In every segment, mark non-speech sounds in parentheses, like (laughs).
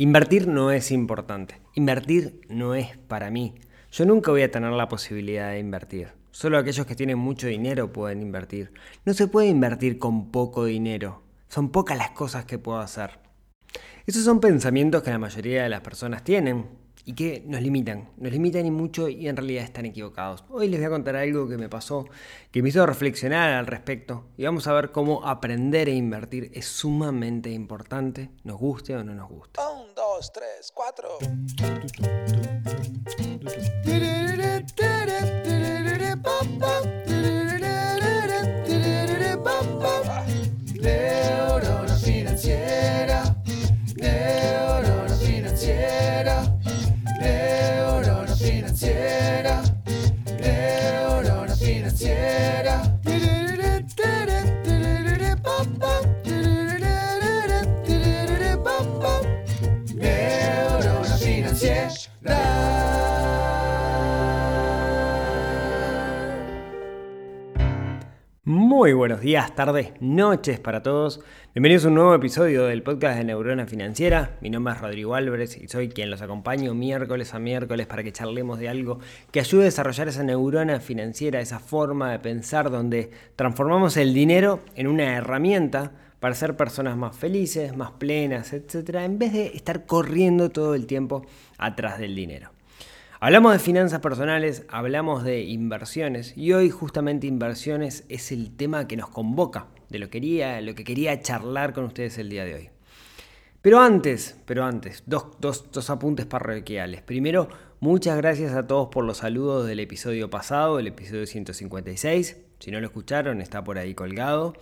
Invertir no es importante. Invertir no es para mí. Yo nunca voy a tener la posibilidad de invertir. Solo aquellos que tienen mucho dinero pueden invertir. No se puede invertir con poco dinero. Son pocas las cosas que puedo hacer. Esos son pensamientos que la mayoría de las personas tienen y que nos limitan, nos limitan y mucho y en realidad están equivocados. Hoy les voy a contar algo que me pasó, que me hizo reflexionar al respecto y vamos a ver cómo aprender a invertir es sumamente importante, nos guste o no nos guste. Un, dos, tres, cuatro. Buenos días, tardes, noches para todos. Bienvenidos a un nuevo episodio del podcast de Neurona Financiera. Mi nombre es Rodrigo Álvarez y soy quien los acompaño miércoles a miércoles para que charlemos de algo que ayude a desarrollar esa neurona financiera, esa forma de pensar donde transformamos el dinero en una herramienta para ser personas más felices, más plenas, etc. En vez de estar corriendo todo el tiempo atrás del dinero. Hablamos de finanzas personales, hablamos de inversiones y hoy justamente inversiones es el tema que nos convoca, de lo, quería, lo que quería charlar con ustedes el día de hoy. Pero antes, pero antes, dos, dos, dos apuntes parroquiales. Primero, muchas gracias a todos por los saludos del episodio pasado, el episodio 156. Si no lo escucharon, está por ahí colgado.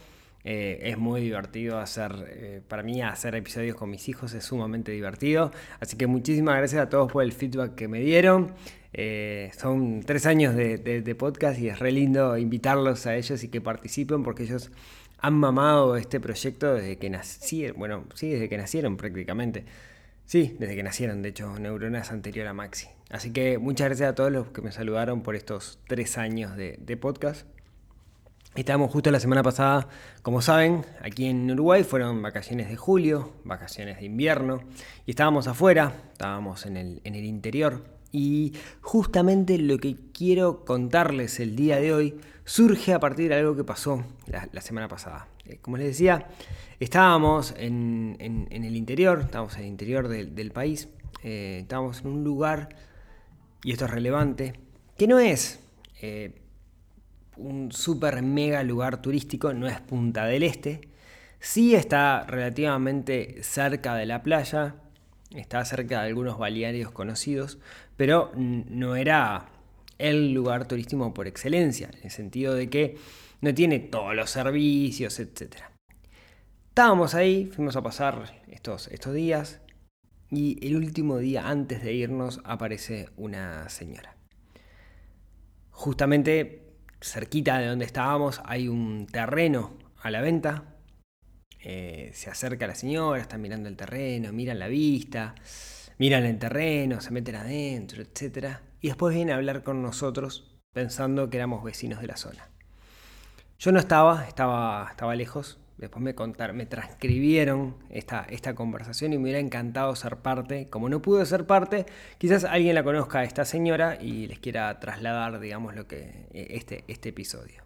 Eh, es muy divertido hacer, eh, para mí hacer episodios con mis hijos es sumamente divertido. Así que muchísimas gracias a todos por el feedback que me dieron. Eh, son tres años de, podcast y es re lindo invitarlos a ellos y que participen porque ellos han mamado este proyecto desde que nacieron. Bueno, sí, desde que nacieron prácticamente. Sí, desde que nacieron, de hecho, Neuronas anterior a Maxi. Así que muchas gracias a todos los que me saludaron por estos tres años de podcast. Estábamos justo la semana pasada, como saben, aquí en Uruguay fueron vacaciones de julio, vacaciones de invierno, y estábamos afuera, estábamos en el, en el interior, y justamente lo que quiero contarles el día de hoy surge a partir de algo que pasó la, semana pasada. Eh, como les decía, estábamos en, en, en, el interior, estábamos en el interior del, del país, eh, estábamos en un lugar, y esto es relevante, que no es... Eh, un super mega lugar turístico, no es Punta del Este. Sí está relativamente cerca de la playa, está cerca de algunos balnearios conocidos, pero no era el lugar turístico por excelencia, en el sentido de que no tiene todos los servicios, etc. Estábamos ahí, fuimos a pasar estos, estos días y el último día antes de irnos aparece una señora. Justamente cerquita de donde estábamos hay un terreno a la venta. Eh, se acerca la señora, está mirando el terreno, miran la vista, miran el terreno, se meten adentro, etc. Y después viene a hablar con nosotros pensando que éramos vecinos de la zona. Yo no estaba, estaba, estaba lejos. Después me contaron, me transcribieron esta, esta conversación y me hubiera encantado ser parte. Como no pude ser parte, quizás alguien la conozca a esta señora y les quiera trasladar, digamos, lo que este, este episodio.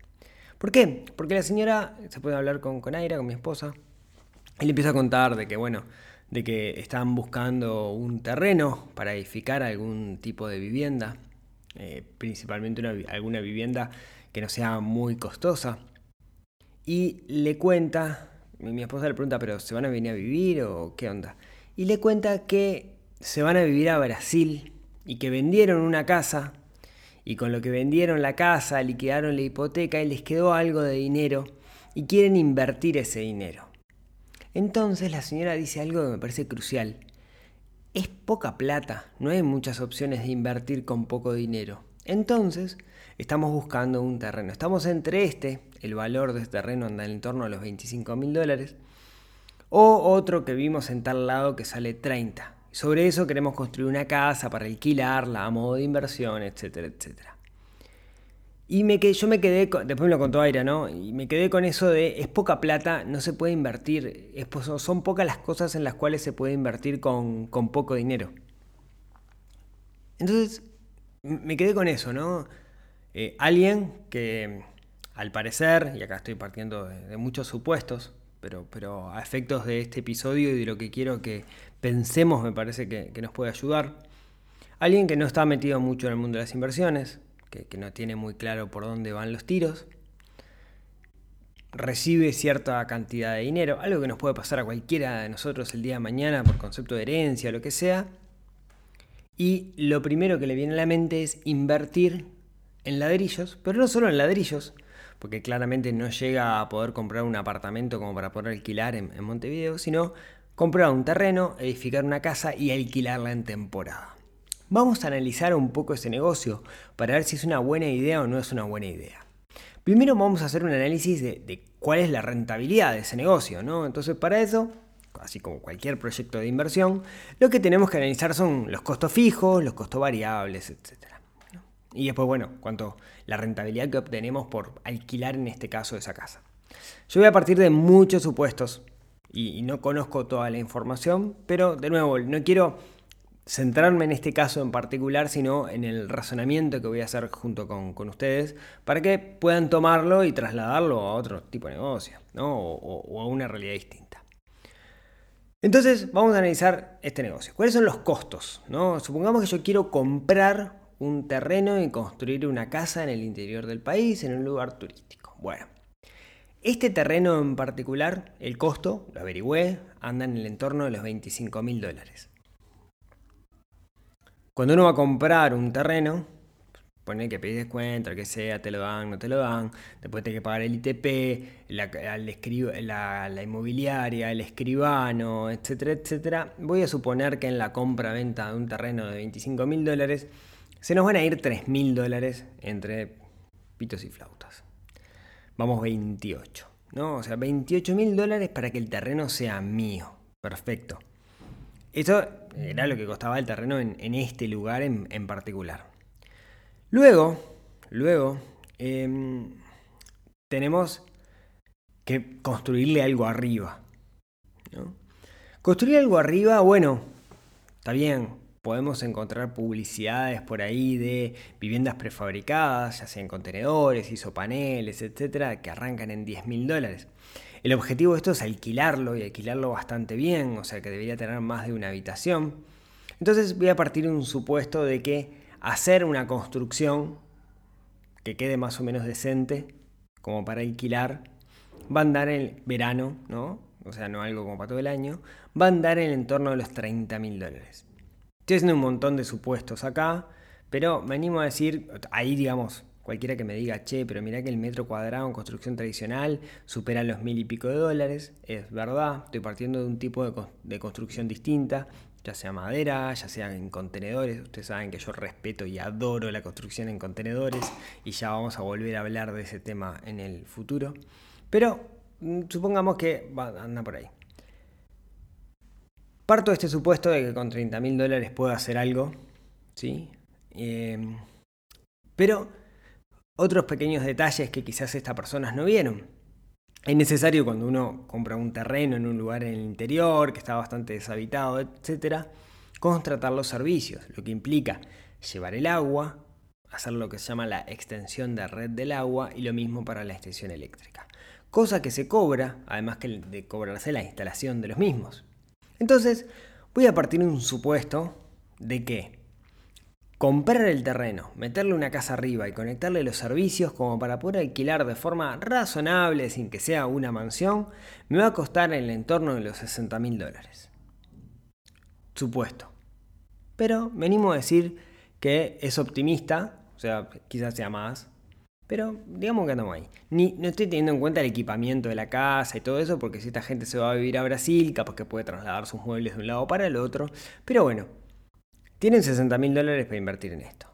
¿Por qué? Porque la señora se puede hablar con, con Aira, con mi esposa, y le empieza a contar de que, bueno, de que están buscando un terreno para edificar algún tipo de vivienda, eh, principalmente una, alguna vivienda que no sea muy costosa y le cuenta, mi esposa le pregunta, pero ¿se van a venir a vivir o qué onda? Y le cuenta que se van a vivir a Brasil y que vendieron una casa y con lo que vendieron la casa liquidaron la hipoteca y les quedó algo de dinero y quieren invertir ese dinero. Entonces la señora dice algo que me parece crucial. Es poca plata, no hay muchas opciones de invertir con poco dinero. Entonces, estamos buscando un terreno. Estamos entre este, el valor de este terreno anda en torno a los 25 mil dólares, o otro que vimos en tal lado que sale 30. Sobre eso queremos construir una casa para alquilarla a modo de inversión, etcétera, etcétera. Y me quedé, yo me quedé, con, después me lo contó Aira, ¿no? Y me quedé con eso de es poca plata, no se puede invertir, es, son pocas las cosas en las cuales se puede invertir con, con poco dinero. Entonces, me quedé con eso, ¿no? Eh, alguien que al parecer, y acá estoy partiendo de, muchos supuestos, pero, pero, a efectos de este episodio y de lo que quiero que pensemos, me parece que, que nos puede ayudar. Alguien que no está metido mucho en el mundo de las inversiones, que, no tiene muy claro por dónde van los tiros, recibe cierta cantidad de dinero, algo que nos puede pasar a cualquiera de nosotros el día de mañana por concepto de herencia lo que sea, y lo primero que le viene a la mente es invertir en ladrillos, pero no solo en ladrillos, porque claramente no llega a poder comprar un apartamento como para poder alquilar en, Montevideo, sino comprar un terreno, edificar una casa y alquilarla en temporada. Vamos a analizar un poco ese negocio para ver si es una buena idea o no es una buena idea. Primero vamos a hacer un análisis de, cuál es la rentabilidad de ese negocio, ¿no? Entonces para eso, así como cualquier proyecto de inversión, lo que tenemos que analizar son los costos fijos, los costos variables, etc. Y después, bueno, cuánto la rentabilidad que obtenemos por alquilar en este caso esa casa. Yo voy a partir de muchos supuestos y no conozco toda la información, pero de nuevo, no quiero centrarme en este caso en particular, sino en el razonamiento que voy a hacer junto con, ustedes para que puedan tomarlo y trasladarlo a otro tipo de negocio o, a una realidad distinta. Entonces vamos a analizar este negocio. ¿Cuáles son los costos? ¿no? Supongamos que yo quiero comprar un terreno y construir una casa en el interior del país, en un lugar turístico. Bueno, este terreno en particular, el costo, lo averigüé, anda en el entorno de los 25 mil dólares. Cuando uno va a comprar un terreno, pone que pedís descuento, que sea, te lo dan, no te lo dan, después tenés que pagar el ITP, la, la, inmobiliaria, el escribano, etcétera, etcétera. Voy a suponer que en la compra-venta de un terreno de 25 mil dólares se nos van a ir 3 mil dólares entre pitos y flautas. Vamos 28, ¿no? O sea, 28 mil dólares para que el terreno sea mío. Perfecto. Eso era lo que costaba el terreno en, este lugar en, particular. Luego, luego em, tenemos que construirle algo arriba. Construir algo arriba, bueno, está bien, podemos encontrar publicidades por ahí de viviendas prefabricadas, ya sea en contenedores, isopaneles, etcétera, que arrancan en 10 mil dólares. El objetivo de esto es alquilarlo y alquilarlo bastante bien, o sea que debería tener más de una habitación. Entonces voy a partir de un supuesto de que hacer una construcción que quede más o menos decente, como para alquilar, va a andar en verano, ¿no? O sea, no algo como para todo el año, va a andar en el entorno de los 30 mil dólares. Estoy un montón de supuestos acá, pero me animo a decir, ahí digamos, Cualquiera que me diga, che, pero mira que el metro cuadrado en construcción tradicional supera los mil y pico de dólares, es verdad, estoy partiendo de un tipo de, construcción distinta, ya sea madera, ya sea en contenedores, ustedes saben que yo respeto y adoro la construcción en contenedores y ya vamos a volver a hablar de ese tema en el futuro, pero mm, supongamos que anda por ahí. Parto este supuesto de que con 30 mil dólares puedo hacer algo, ¿sí? Eh, pero otros pequeños detalles que quizás estas personas no vieron. Es necesario cuando uno compra un terreno en un lugar en el interior que está bastante deshabitado, etc., contratar los servicios, lo que implica llevar el agua, hacer lo que se llama la extensión de red del agua y lo mismo para la extensión eléctrica. Cosa que se cobra, además que de cobrarse la instalación de los mismos. Entonces, voy a partir de un supuesto de que comprar el terreno, meterle una casa arriba y conectarle los servicios como para poder alquilar de forma razonable sin que sea una mansión, me va a costar en el entorno de los 60 mil dólares. Supuesto. Pero venimos a decir que es optimista, o sea, quizás sea más, pero digamos que andamos ahí. Ni, no estoy teniendo en cuenta el equipamiento de la casa y todo eso, porque si esta gente se va a vivir a Brasil, capaz que puede trasladar sus muebles de un lado para el otro. Pero bueno, tienen 60 mil dólares para invertir en esto.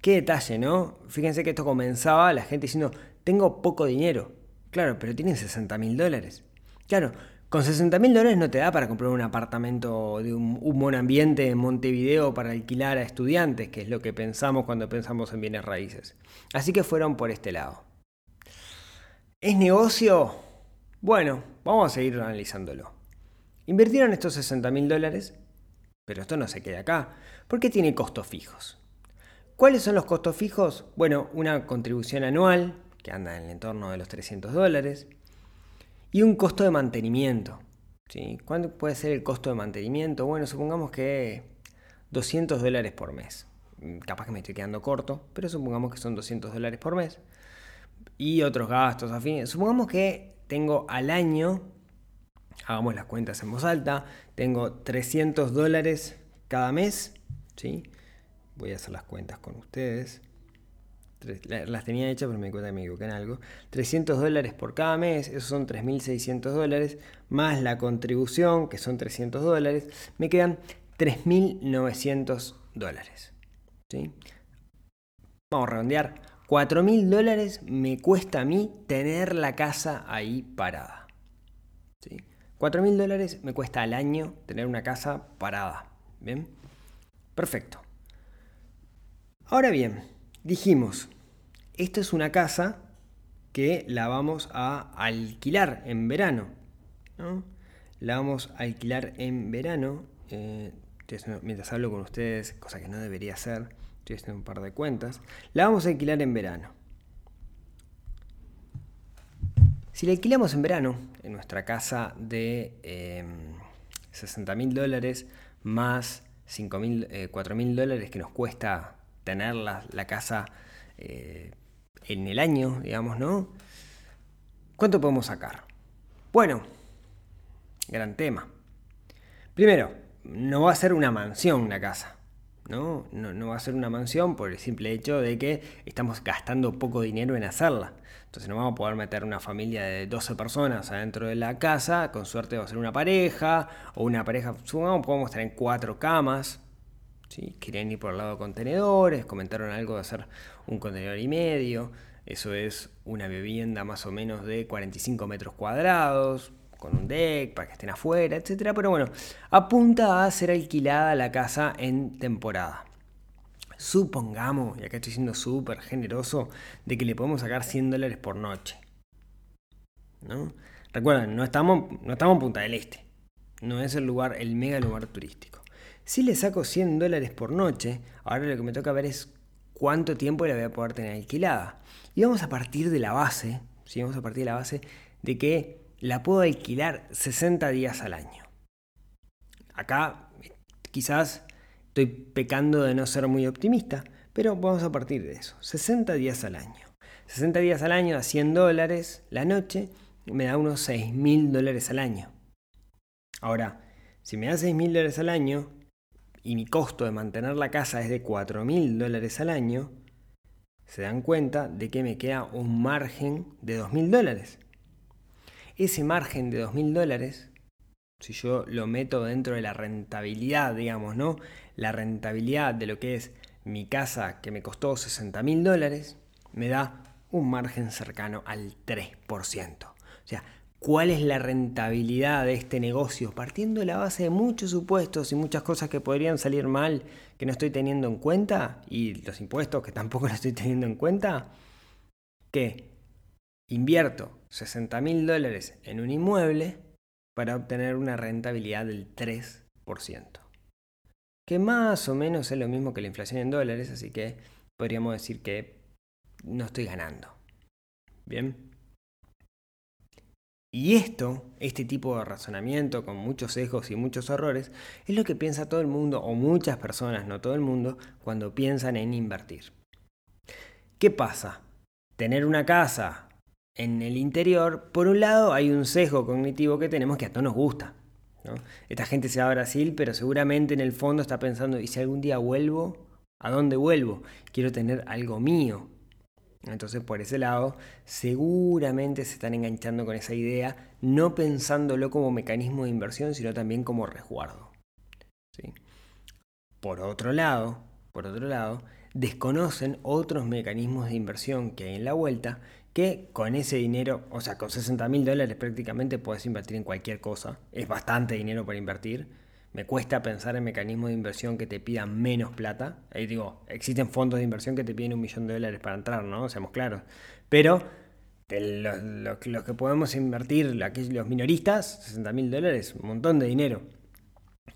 Qué detalle, ¿no? Fíjense que esto comenzaba la gente diciendo, tengo poco dinero. Claro, pero tienen 60 mil dólares. Claro, Con 60 mil dólares no te da para comprar un apartamento de un, buen ambiente en Montevideo para alquilar a estudiantes, que es lo que pensamos cuando pensamos en bienes raíces. Así que fueron por este lado. ¿Es negocio? Bueno, vamos a seguir analizándolo. Invirtieron estos 60 mil dólares, pero esto no se queda acá, porque tiene costos fijos. ¿Cuáles son los costos fijos? Bueno, una contribución anual, que anda en el entorno de los 300 dólares, y un costo de mantenimiento. ¿sí? ¿Cuánto puede ser el costo de mantenimiento? Bueno, supongamos que 200 dólares por mes. Capaz que me estoy quedando corto, pero supongamos que son 200 dólares por mes. Y otros gastos afines. Supongamos que tengo al año, hagamos las cuentas en voz alta, tengo 300 dólares cada mes. ¿sí? Voy a hacer las cuentas con ustedes. Las tenía hechas, pero me di que me equivoqué en algo. 300 dólares por cada mes, esos son 3.600 dólares, más la contribución, que son 300 dólares, me quedan 3.900 dólares. ¿sí? Vamos a redondear. 4.000 dólares me cuesta a mí tener la casa ahí parada. ¿sí? 4.000 dólares me cuesta al año tener una casa parada. ¿Bien? Perfecto. Ahora bien, dijimos, esto es una casa que la vamos a alquilar en verano. ¿no? La vamos a alquilar en verano. Eh, mientras hablo con ustedes, cosa que no debería hacer, estoy haciendo un par de cuentas. La vamos a alquilar en verano. Si la alquilamos en verano, en nuestra casa de eh, 60 mil dólares más 5 mil, eh, 4 mil dólares que nos cuesta tener la, la casa eh, en el año, digamos, ¿no? ¿Cuánto podemos sacar? Bueno, gran tema. Primero, no va a ser una mansión una casa. ¿no? No, no va a ser una mansión por el simple hecho de que estamos gastando poco dinero en hacerla. Entonces no vamos a poder meter una familia de 12 personas adentro de la casa, con suerte va a ser una pareja, o una pareja, supongamos podemos tener cuatro camas, ¿sí? querían ir por el lado de contenedores, comentaron algo de hacer un contenedor y medio, eso es una vivienda más o menos de 45 metros cuadrados, con un deck para que estén afuera, etcétera. Pero bueno, apunta a ser alquilada la casa en temporada. Supongamos, y acá estoy siendo súper generoso, de que le podemos sacar 100 dólares por noche. ¿No? Recuerden, no estamos, no estamos en Punta del Este. No es el lugar, el mega lugar turístico. Si le saco 100 dólares por noche, ahora lo que me toca ver es cuánto tiempo la voy a poder tener alquilada. Y vamos a partir de la base, ¿sí? vamos a partir de la base de que la puedo alquilar 60 días al año. Acá quizás estoy pecando de no ser muy optimista, pero vamos a partir de eso. 60 días al año. 60 días al año a 100 dólares la noche me da unos 6 mil dólares al año. Ahora, si me da 6 mil dólares al año y mi costo de mantener la casa es de 4 mil dólares al año, se dan cuenta de que me queda un margen de 2 mil dólares ese margen de 2.000 dólares, si yo lo meto dentro de la rentabilidad, digamos, ¿no? La rentabilidad de lo que es mi casa que me costó 60.000 dólares, me da un margen cercano al 3%. O sea, ¿cuál es la rentabilidad de este negocio? Partiendo de la base de muchos supuestos y muchas cosas que podrían salir mal que no estoy teniendo en cuenta, y los impuestos que tampoco (laughs) lo estoy teniendo en cuenta, que invierto 60 mil dólares en un inmueble para obtener una rentabilidad del 3%. Que más o menos es lo mismo que la inflación en dólares, así que podríamos decir que no estoy ganando. Bien. Y esto, este tipo de razonamiento con muchos sesgos y muchos errores, es lo que piensa todo el mundo, o muchas personas, no todo el mundo, cuando piensan en invertir. ¿Qué pasa? Tener una casa en el interior, por un lado hay un sesgo cognitivo que tenemos que a todos nos gusta. Esta gente se va a Brasil, pero seguramente en el fondo está pensando, ¿y si algún día vuelvo? ¿A dónde vuelvo? Quiero tener algo mío. Entonces por ese lado seguramente se están enganchando con esa idea, no pensándolo como mecanismo de inversión, sino también como resguardo. Por otro lado, por otro lado, desconocen otros mecanismos de inversión que hay en la vuelta que con ese dinero, o sea, con 60 mil dólares prácticamente puedes invertir en cualquier cosa. Es bastante dinero para invertir. Me cuesta pensar en mecanismos de inversión que te pidan menos plata. Ahí digo, existen fondos de inversión que te piden un millón de dólares para entrar, ¿no? Seamos claros. Pero los, que podemos invertir, los minoristas, 60 mil dólares, un montón de dinero.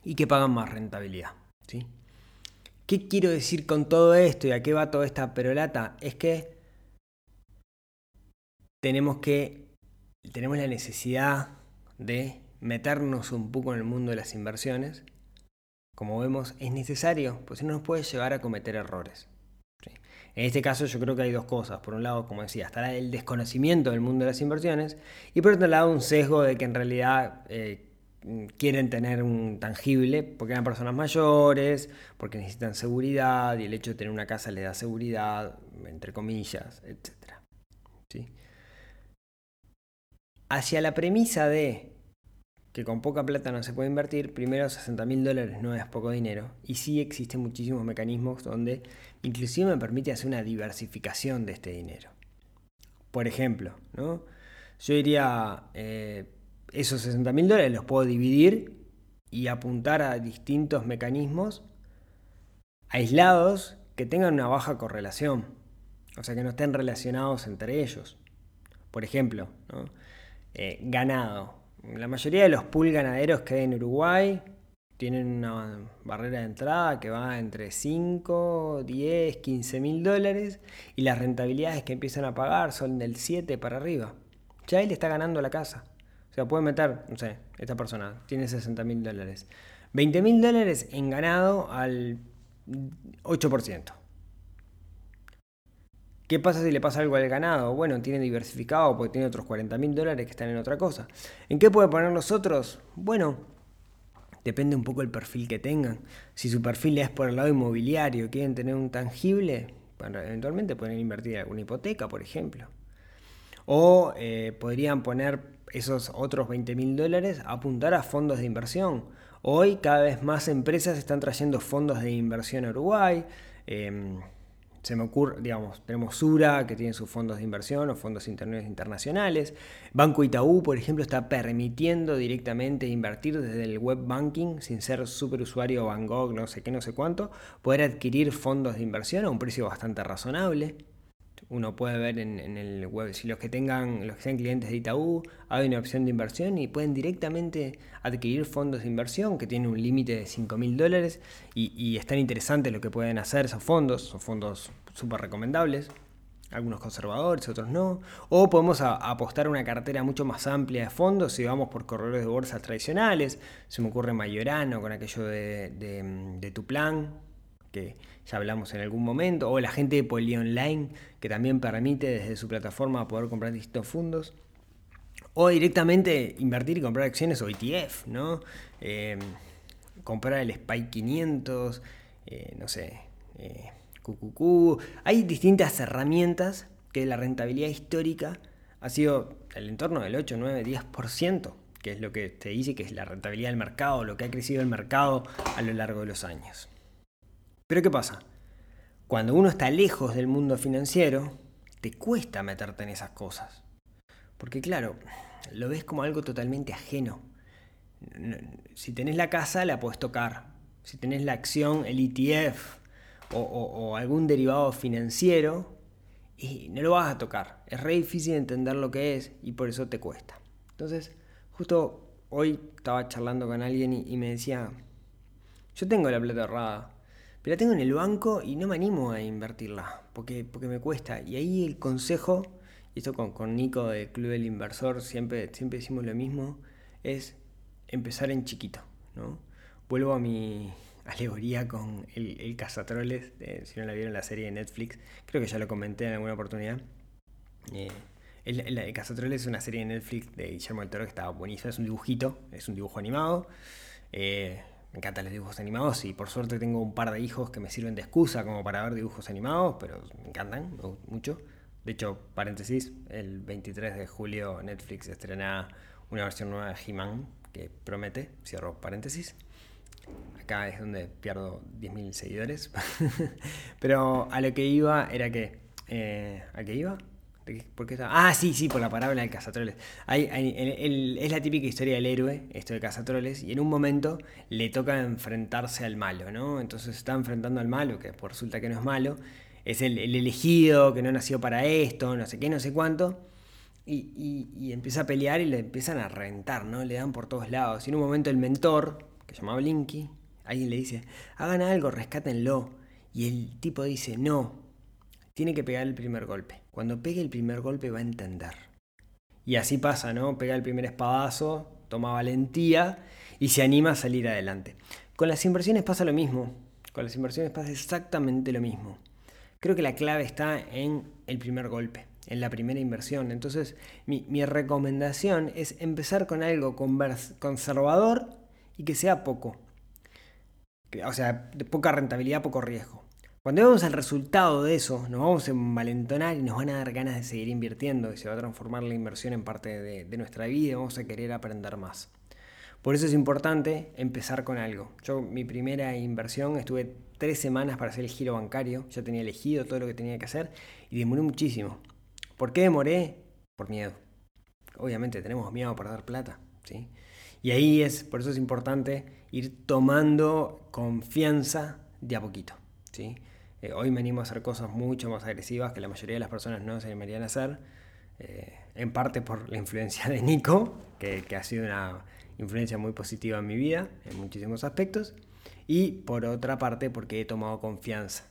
Y que pagan más rentabilidad. ¿sí? ¿Qué quiero decir con todo esto y a qué va toda esta perolata? Es que tenemos que tenemos la necesidad de meternos un poco en el mundo de las inversiones. Como vemos, es necesario, pues si no nos puede llevar a cometer errores. En este caso yo creo que hay dos cosas. Por un lado, como decía, estará el desconocimiento del mundo de las inversiones y por otro lado un sesgo de que en realidad eh, quieren tener un tangible porque eran personas mayores, porque necesitan seguridad y el hecho de tener una casa les da seguridad, entre comillas, etc. ¿Sí? Hacia la premisa de que con poca plata no se puede invertir, primero 60 mil dólares no es poco dinero y sí existen muchísimos mecanismos donde inclusive me permite hacer una diversificación de este dinero. Por ejemplo, ¿no? yo diría, eh, esos 60 mil dólares los puedo dividir y apuntar a distintos mecanismos aislados que tengan una baja correlación, o sea que no estén relacionados entre ellos. Por ejemplo. Eh, ganado. La mayoría de los pool ganaderos que hay en Uruguay tienen una barrera de entrada que va entre 5, 10, 15 mil dólares y las rentabilidades que empiezan a pagar son del 7 para arriba. Ya él está ganando la casa. O sea, puede meter, no sé, esta persona tiene 60 mil dólares. 20 mil dólares en ganado al 8%. ¿Qué pasa si le pasa algo al ganado? Bueno, tiene diversificado porque tiene otros 40 mil dólares que están en otra cosa. ¿En qué puede poner los otros? Bueno, depende un poco el perfil que tengan. Si su perfil es por el lado inmobiliario, quieren tener un tangible, bueno, eventualmente pueden invertir en alguna hipoteca, por ejemplo. O eh, podrían poner esos otros 20 mil dólares a apuntar a fondos de inversión. Hoy cada vez más empresas están trayendo fondos de inversión a Uruguay. Em, se me ocurre, digamos, tenemos Sura, que tiene sus fondos de inversión o fondos internacionales. Banco Itaú, por ejemplo, está permitiendo directamente invertir desde el web banking, sin ser superusuario Van Gogh, no sé qué, no sé cuánto, poder adquirir fondos de inversión a un precio bastante razonable uno puede ver en, el web, si los que tengan, los que sean clientes de Itaú, hay una opción de inversión y pueden directamente adquirir fondos de inversión que tienen un límite de 5 mil dólares y, y es tan interesante lo que pueden hacer esos fondos, son fondos súper recomendables, algunos conservadores, otros no, o podemos apostar a una cartera mucho más amplia de fondos si vamos por corredores de bolsas tradicionales, se me ocurre Mayorano con aquello de, de, de tu plan, que ya hablamos en algún momento, o la gente de Poli Online, que también permite desde su plataforma poder comprar distintos fondos, o directamente invertir y comprar acciones o ETF, ¿no? Em, comprar el SPY 500, eh, no sé, eh, QQQ. Hay distintas herramientas que la rentabilidad histórica ha sido el entorno del 8, 9, 10%, que es lo que te dice que es la rentabilidad del mercado, lo que ha crecido el mercado a lo largo de los años. Pero ¿qué pasa? Cuando uno está lejos del mundo financiero, te cuesta meterte en esas cosas. Porque claro, lo ves como algo totalmente ajeno. Si tenés la casa, la puedes tocar. Si tenés la acción, el ETF o, algún derivado financiero, y no lo vas a tocar. Es re difícil entender lo que es y por eso te cuesta. Entonces, justo hoy estaba charlando con alguien y, y me decía, yo tengo la plata ahorrada pero la tengo en el banco y no me animo a invertirla, porque, porque me cuesta. Y ahí el consejo, y esto con, con Nico del Club del Inversor, siempre, siempre decimos lo mismo, es empezar en chiquito. ¿no? Vuelvo a mi alegoría con el, Cazatroles, si no la vieron la serie de Netflix, creo que ya lo comenté en alguna oportunidad. Eh, el, el, Cazatroles es una serie de Netflix de Guillermo del Toro que estaba buenísima, es un dibujito, es un dibujo animado. Eh, me encantan los dibujos animados y por suerte tengo un par de hijos que me sirven de excusa como para ver dibujos animados, pero me encantan mucho. De hecho, paréntesis, el 23 de julio Netflix estrena una versión nueva de He-Man que promete, cierro paréntesis. Acá es donde pierdo 10.000 seguidores. (laughs) pero a lo que iba era que... Eh, ¿A qué iba? ¿De qué- ¿Por qué estaba? Ah, sí, sí, por la parábola del cazatroles. Es la típica historia del héroe, esto de cazatroles, y en un momento le toca enfrentarse al malo, ¿no? Entonces está enfrentando al malo, que resulta que no es malo, es el, el elegido, que no nació para esto, no sé qué, no sé cuánto, y, y- empieza a pelear y le empiezan a reventar, ¿no? Le dan por todos lados. Y en un momento el mentor, que se llamaba Blinky, alguien le dice, hagan algo, rescátenlo. Y el tipo dice, no, tiene que pegar el primer golpe. Cuando pegue el primer golpe va a entender. Y así pasa, ¿no? Pega el primer espadazo, toma valentía y se anima a salir adelante. Con las inversiones pasa lo mismo. Con las inversiones pasa exactamente lo mismo. Creo que la clave está en el primer golpe, en la primera inversión. Entonces, mi, recomendación es empezar con algo conservador y que sea poco. O sea, de poca rentabilidad, poco riesgo. Cuando vemos el resultado de eso, nos vamos a envalentonar y nos van a dar ganas de seguir invirtiendo y se va a transformar la inversión en parte de, nuestra vida y vamos a querer aprender más. Por eso es importante empezar con algo. Yo mi primera inversión estuve tres semanas para hacer el giro bancario, ya tenía elegido todo lo que tenía que hacer y demoré muchísimo. ¿Por qué demoré? Por miedo. Obviamente tenemos miedo a perder plata, ¿sí? Y ahí es, por eso es importante ir tomando confianza de a poquito, ¿sí? Eh, hoy me animo a hacer cosas mucho más agresivas que la mayoría de las personas no se animarían a hacer, eh, en parte por la influencia de Nico, que, ha sido una influencia muy positiva en mi vida, en muchísimos aspectos, y por otra parte porque he tomado confianza.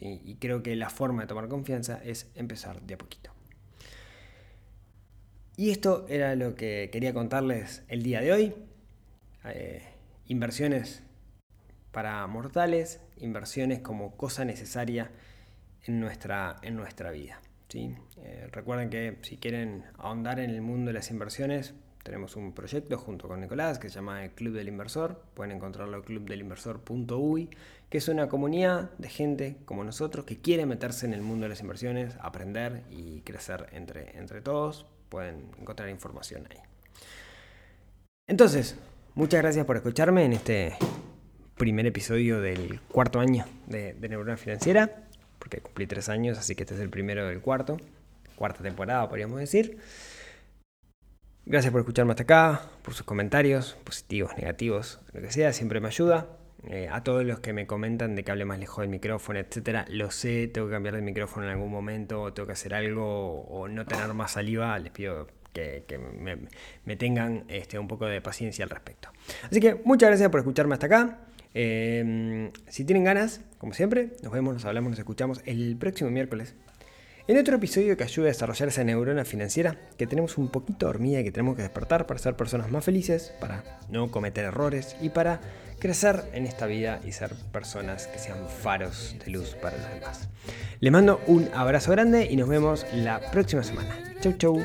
Y creo que la forma de tomar confianza es empezar de a poquito. Y esto era lo que quería contarles el día de hoy. Eh, inversiones para mortales, inversiones como cosa necesaria en nuestra, en nuestra vida. ¿sí? Eh, recuerden que si quieren ahondar en el mundo de las inversiones, tenemos un proyecto junto con Nicolás que se llama el Club del Inversor. Pueden encontrarlo en clubdelinversor.uy, que es una comunidad de gente como nosotros que quiere meterse en el mundo de las inversiones, aprender y crecer entre, entre todos. Pueden encontrar información ahí. Entonces, muchas gracias por escucharme en este primer episodio del cuarto año de, de Neurona Financiera, porque cumplí tres años, así que este es el primero del cuarto, cuarta temporada podríamos decir. Gracias por escucharme hasta acá, por sus comentarios, positivos, negativos, lo que sea, siempre me ayuda. Eh, a todos los que me comentan de que hable más lejos del micrófono, etcétera, lo sé, tengo que cambiar de micrófono en algún momento, o tengo que hacer algo, o no tener más saliva, les pido que, me, tengan este, un poco de paciencia al respecto. Así que muchas gracias por escucharme hasta acá. Eh, si tienen ganas, como siempre, nos vemos, nos hablamos, nos escuchamos el próximo miércoles en otro episodio que ayude a desarrollar esa neurona financiera que tenemos un poquito dormida y que tenemos que despertar para ser personas más felices, para no cometer errores y para crecer en esta vida y ser personas que sean faros de luz para los demás. Les mando un abrazo grande y nos vemos la próxima semana. Chau chau.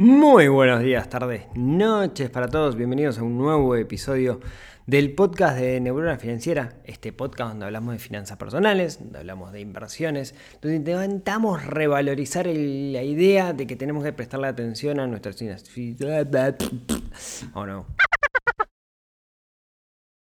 Muy buenos días, tardes, noches para todos. Bienvenidos a un nuevo episodio del podcast de Neurona Financiera. Este podcast donde hablamos de finanzas personales, donde hablamos de inversiones, donde intentamos revalorizar el- la idea de que tenemos que prestarle atención a nuestras finanzas. (laughs) ¿O no?